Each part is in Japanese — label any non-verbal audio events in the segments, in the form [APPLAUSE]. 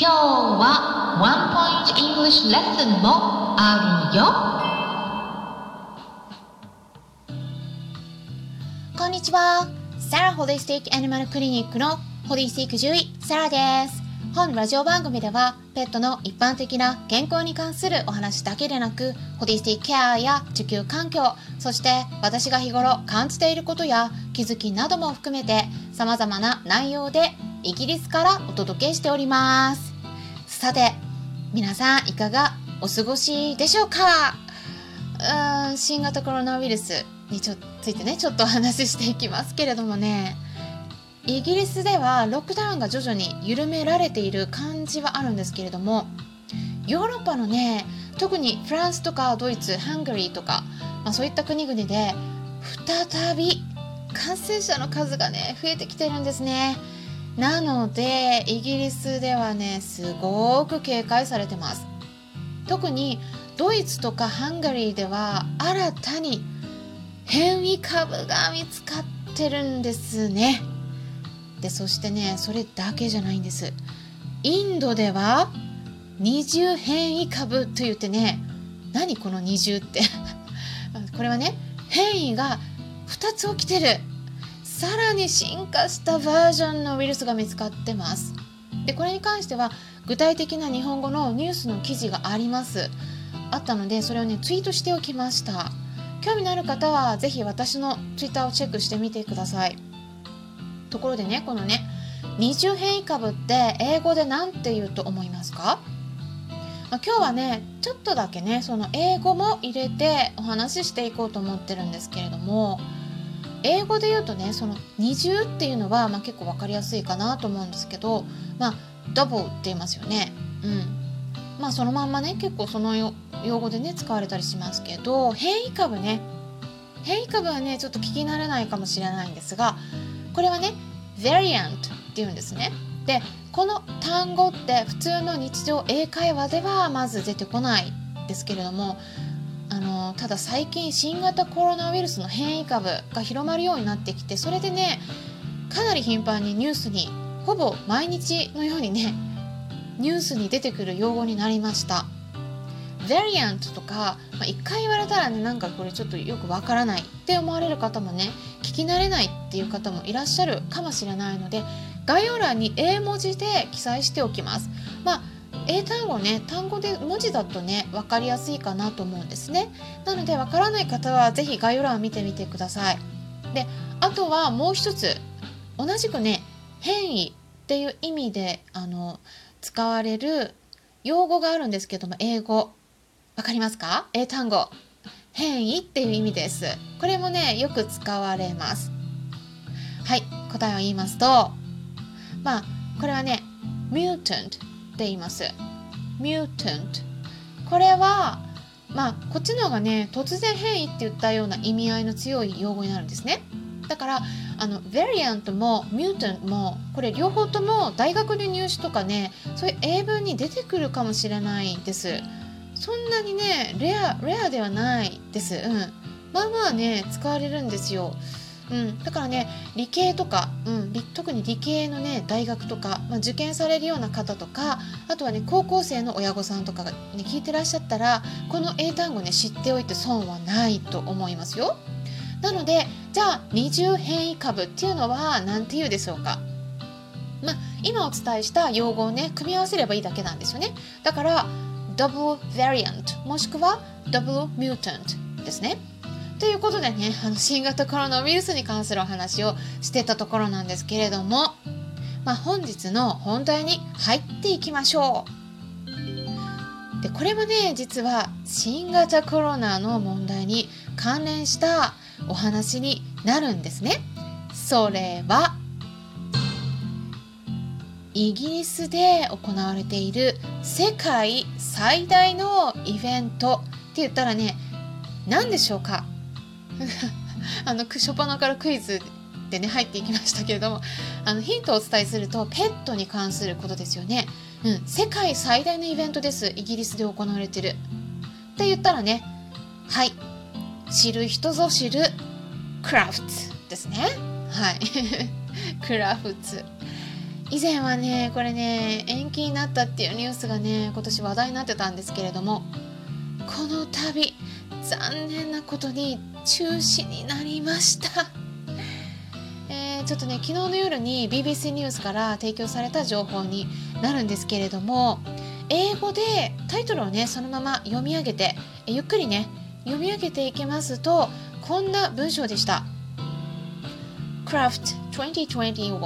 今日はワンポイント English レッスンもあるよ。こんにちは。サラホリスティックアニマルクリニックのホリスティック獣医サラです。本ラジオ番組ではペットの一般的な健康に関するお話だけでなくホリスティックケアや地球環境そして私が日頃感じていることや気づきなども含めて様々な内容でイギリスからお届けしております。さて皆さんいかがお過ごしでしょうか？うーん新型コロナウイルスにちょついてねちょっとお話ししていきますけれどもねイギリスではロックダウンが徐々に緩められている感じはあるんですけれどもヨーロッパのね特にフランスとかドイツハンガリーとか、まあ、そういった国々で再び感染者の数がね増えてきてるんですね。なのでイギリスではねすごく警戒されてます。特にドイツとかハンガリーでは新たに変異株が見つかってるんですね。でそしてねそれだけじゃないんです。インドでは二重変異株と言ってね何この二重って [LAUGHS] これはね変異が2つ起きてる。さらに進化したバージョンのウイルスが見つかってます。でこれに関しては具体的な日本語のニュースの記事があります。あったのでそれをねツイートしておきました。興味のある方は是非私のツイッターをチェックしてみてください。ところでねこのね二重変異株って英語で何て言うと思いますか？まあ、今日はねちょっとだけねその英語も入れてお話ししていこうと思ってるんですけれども英語で言うとねその二重っていうのは、まあ、結構分かりやすいかなと思うんですけどまあダブルって言いますよね。うんまあそのまんまね結構その用語でね使われたりしますけど変異株ね変異株はねちょっと聞き慣れないかもしれないんですがこれはね variant っていうんですね。でこの単語って普通の日常英会話ではまず出てこないですけれどものただ最近新型コロナウイルスの変異株が広まるようになってきてそれでねかなり頻繁にニュースにほぼ毎日のようにね [LAUGHS] ニュースに出てくる用語になりました。ヴァリアントとか、まあ、1回言われたらねなんかこれちょっとよくわからないって思われる方もね聞き慣れないっていう方もいらっしゃるかもしれないので概要欄に英文字で記載しておきます。まあ英単語ね単語で文字だとね分かりやすいかなと思うんですね。なので分からない方は是非概要欄を見てみてください。であとはもう一つ同じくね変異っていう意味であの使われる用語があるんですけども英語。分かりますか？英単語。変異っていう意味です。これもねよく使われます。はい答えを言いますとまあこれはね mutant っています。Mutant これはまあこっちの方がね突然変異って言ったような意味合いの強い用語になるんですね。だからあの variant も mutant もこれ両方とも大学の入試とかねそういう英文に出てくるかもしれないです。そんなにねレアレアではないです。うん。まあまあね使われるんですよ。うん、だからね理系とか、うん、特に理系のね大学とか、まあ、受験されるような方とかあとはね高校生の親御さんとかが、ね、聞いてらっしゃったらこの英単語ね知っておいて損はないと思いますよ。なのでじゃあ二重変異株っていうのは何て言うでしょうか。まあ、今お伝えした用語をね組み合わせればいいだけなんですよね。だから double variant もしくは double mutant ですね。ということでねあの新型コロナウイルスに関するお話をしてたところなんですけれども、まあ、本日の本題に入っていきましょう。でこれもね実は新型コロナの問題に関連したお話になるんですね。それはイギリスで行われている世界最大のイベントって言ったらね何でしょうか？あの初っ端からクイズでね入っていきましたけれどもあのヒントをお伝えするとペットに関することですよね、うん、世界最大のイベントです。イギリスで行われてる。って言ったらねはい。知る人ぞ知るクラフトですね。はい。[LAUGHS] クラフト以前はねこれね延期になったっていうニュースがね今年話題になってたんですけれどもこの度残念なことに中止になりました。[LAUGHS] えー、ちょっとね昨日の夜に BBC ニュースから提供された情報になるんですけれども英語でタイトルをねそのまま読み上げてゆっくりね読み上げていきますとこんな文章でした Craft 2021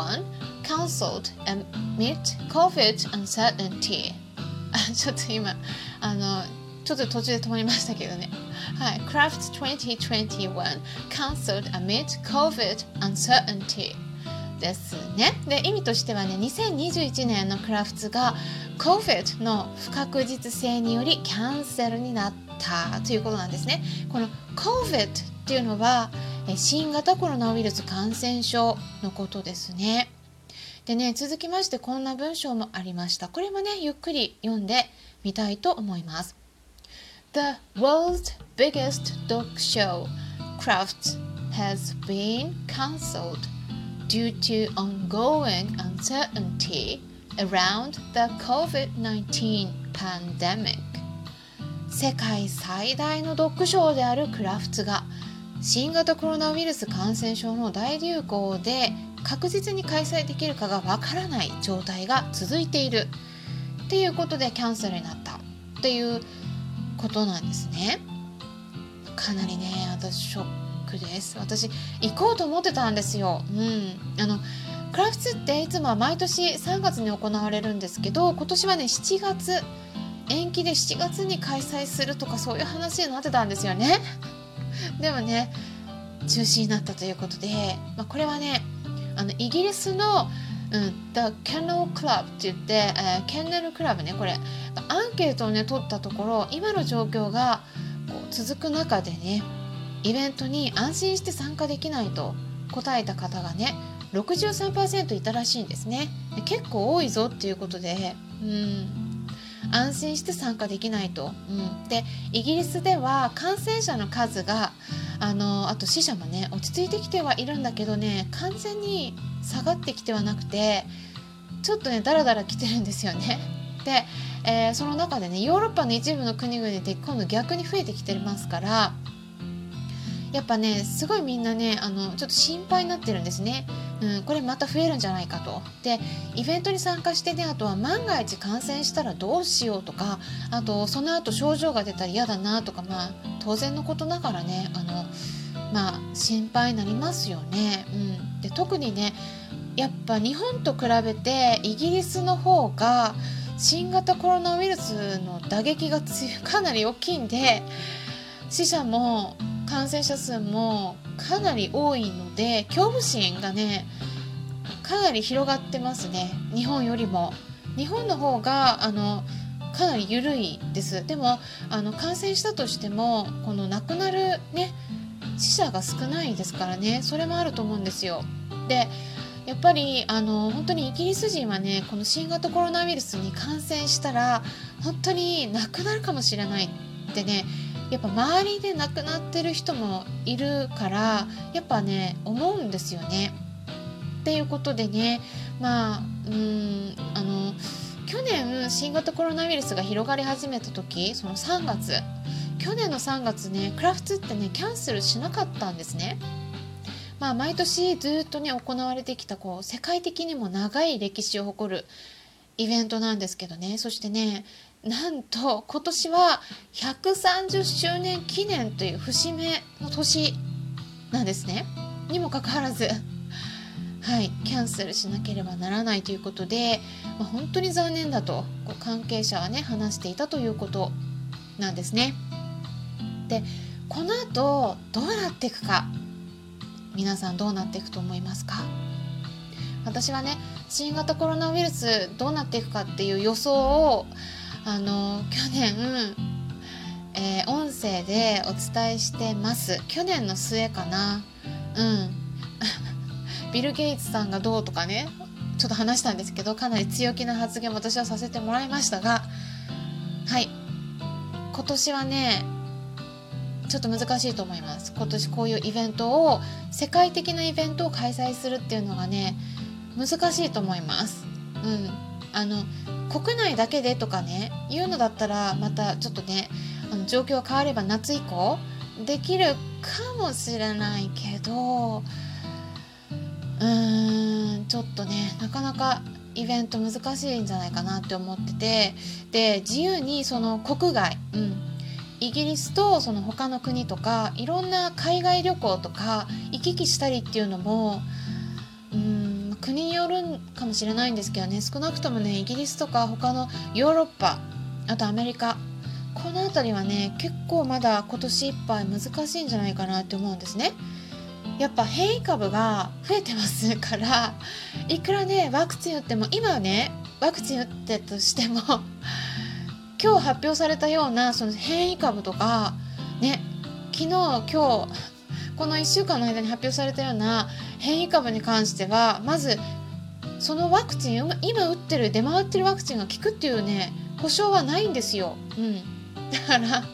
cancelled amid COVID uncertainty あちょっと今あのちょっと途中で止まりましたけどねはい Craft 2021 cancelled amid COVID uncertainty ですねで意味としてはね2021年のクラフトが COVID の不確実性によりキャンセルになったということなんですね。この COVID っていうのは新型コロナウイルス感染症のことですね。でね続きましてこんな文章もありました。これもねゆっくり読んでみたいと思います。The world's biggest dog show, Crafts, has been cancelled due to ongoing uncertainty around the COVID-19 pandemic 世界最大のドッグショーであるクラフツが新型コロナウイルス感染症の大流行で確実に開催できるかがわからない状態が続いているっていうことでキャンセルになったっていうことなんですね。かなりね私ショックです。私行こうと思ってたんですよ。うん。あのクラフツっていつもは毎年3月に行われるんですけど今年はね7月延期で7月に開催するとかそういう話になってたんですよね。[LAUGHS] でもね中止になったということで、まあ、これはねあのイギリスの、うん、The Kennel Club って言って、えー、ケンネルクラブねこれ。アンケートをね取ったところ今の状況がこう続く中でねイベントに安心して参加できないと答えた方がね63%いたらしいんですね。で結構多いぞっていうことで。うん。安心して参加できないと、うん、でイギリスでは感染者の数があのあと死者もね落ち着いてきてはいるんだけどね完全に下がってきてはなくてちょっとねだらだら来てるんですよね。で、えー、その中でねヨーロッパの一部の国々で今度逆に増えてきてますからやっぱねすごいみんなねあのちょっと心配になってるんですね。うん、これまた増えるんじゃないかと。でイベントに参加してねあとは万が一感染したらどうしようとかあとその後症状が出たら嫌だなとかまあ当然のことながらねあのまあ心配になりますよね。うん、で特にねやっぱ日本と比べてイギリスの方が新型コロナウイルスの打撃がかなり大きいんで死者も感染者数もかなり多いので恐怖心がねかなり広がってますね。日本よりも。日本の方があのかなり緩いです。でもあの感染したとしてもこの亡くなるね死者が少ないですからね。それもあると思うんですよ。でやっぱりあの本当にイギリス人はねこの新型コロナウイルスに感染したら本当に亡くなるかもしれないってねやっぱ周りで亡くなってる人もいるからやっぱね思うんですよね。っていうことでねまあうんあの去年新型コロナウイルスが広がり始めた時その3月去年の3月ねクラフトってねキャンセルしなかったんですね。まあ、毎年ずっとね行われてきたこう世界的にも長い歴史を誇るイベントなんですけどねそしてねなんと今年は130周年記念という節目の年なんですね。にもかかわらず、はい、キャンセルしなければならないということで、まあ、本当に残念だとこう関係者はね話していたということなんですね。でこの後どうなっていくか皆さんどうなっていくと思いますか？私はね新型コロナウイルスどうなっていくかっていう予想をあの去年、えー、音声でお伝えしてます。去年の末かな。うん。[LAUGHS] ビル・ゲイツさんがどうとかねちょっと話したんですけどかなり強気な発言を私はさせてもらいましたがはい。今年はねちょっと難しいと思います。今年こういうイベントを世界的なイベントを開催するっていうのがね難しいと思います。うん、あの国内だけでとかねいうのだったらまたちょっとねあの状況が変われば夏以降できるかもしれないけどうーんちょっとねなかなかイベント難しいんじゃないかなって思っててで自由にその国外、うん、イギリスとその他の国とかいろんな海外旅行とか行き来したりっていうのもうん国によるかもしれないんですけどね少なくともねイギリスとか他のヨーロッパあとアメリカこの辺りはね結構まだ今年いっぱい難しいんじゃないかなって思うんですね。やっぱ変異株が増えてますからいくらねワクチン打っても今はねワクチン打ってとしても今日発表されたようなその変異株とかね昨日今日この1週間の間に発表されたような変異株に関してはまずそのワクチン今打ってる出回ってるワクチンが効くっていうね保証はないんですよ。うん、だから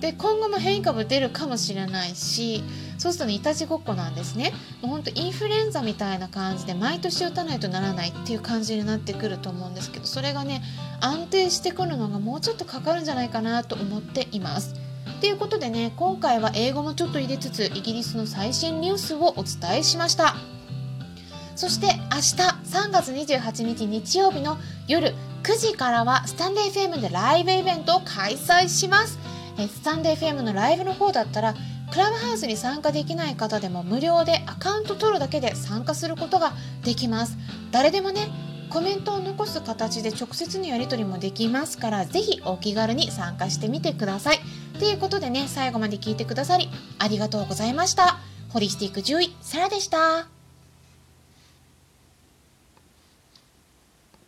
で今後も変異株出るかもしれないしそうするとねいたちごっこなんですね。もうほんとインフルエンザみたいな感じで毎年打たないとならないっていう感じになってくると思うんですけどそれがね安定してくるのがもうちょっとかかるんじゃないかなと思っています。ということでね今回は英語もちょっと入れつつイギリスの最新ニュースをお伝えしました。そして明日3月28日日曜日の夜9時からはスタンデー FM でライブイベントを開催します。えスタンデー FM のライブの方だったらクラブハウスに参加できない方でも無料でアカウント取るだけで参加することができます。誰でもねコメントを残す形で直接のやり取りもできますからぜひお気軽に参加してみてください。ということでね最後まで聞いてくださりありがとうございました。ホリスティック獣医サラでした。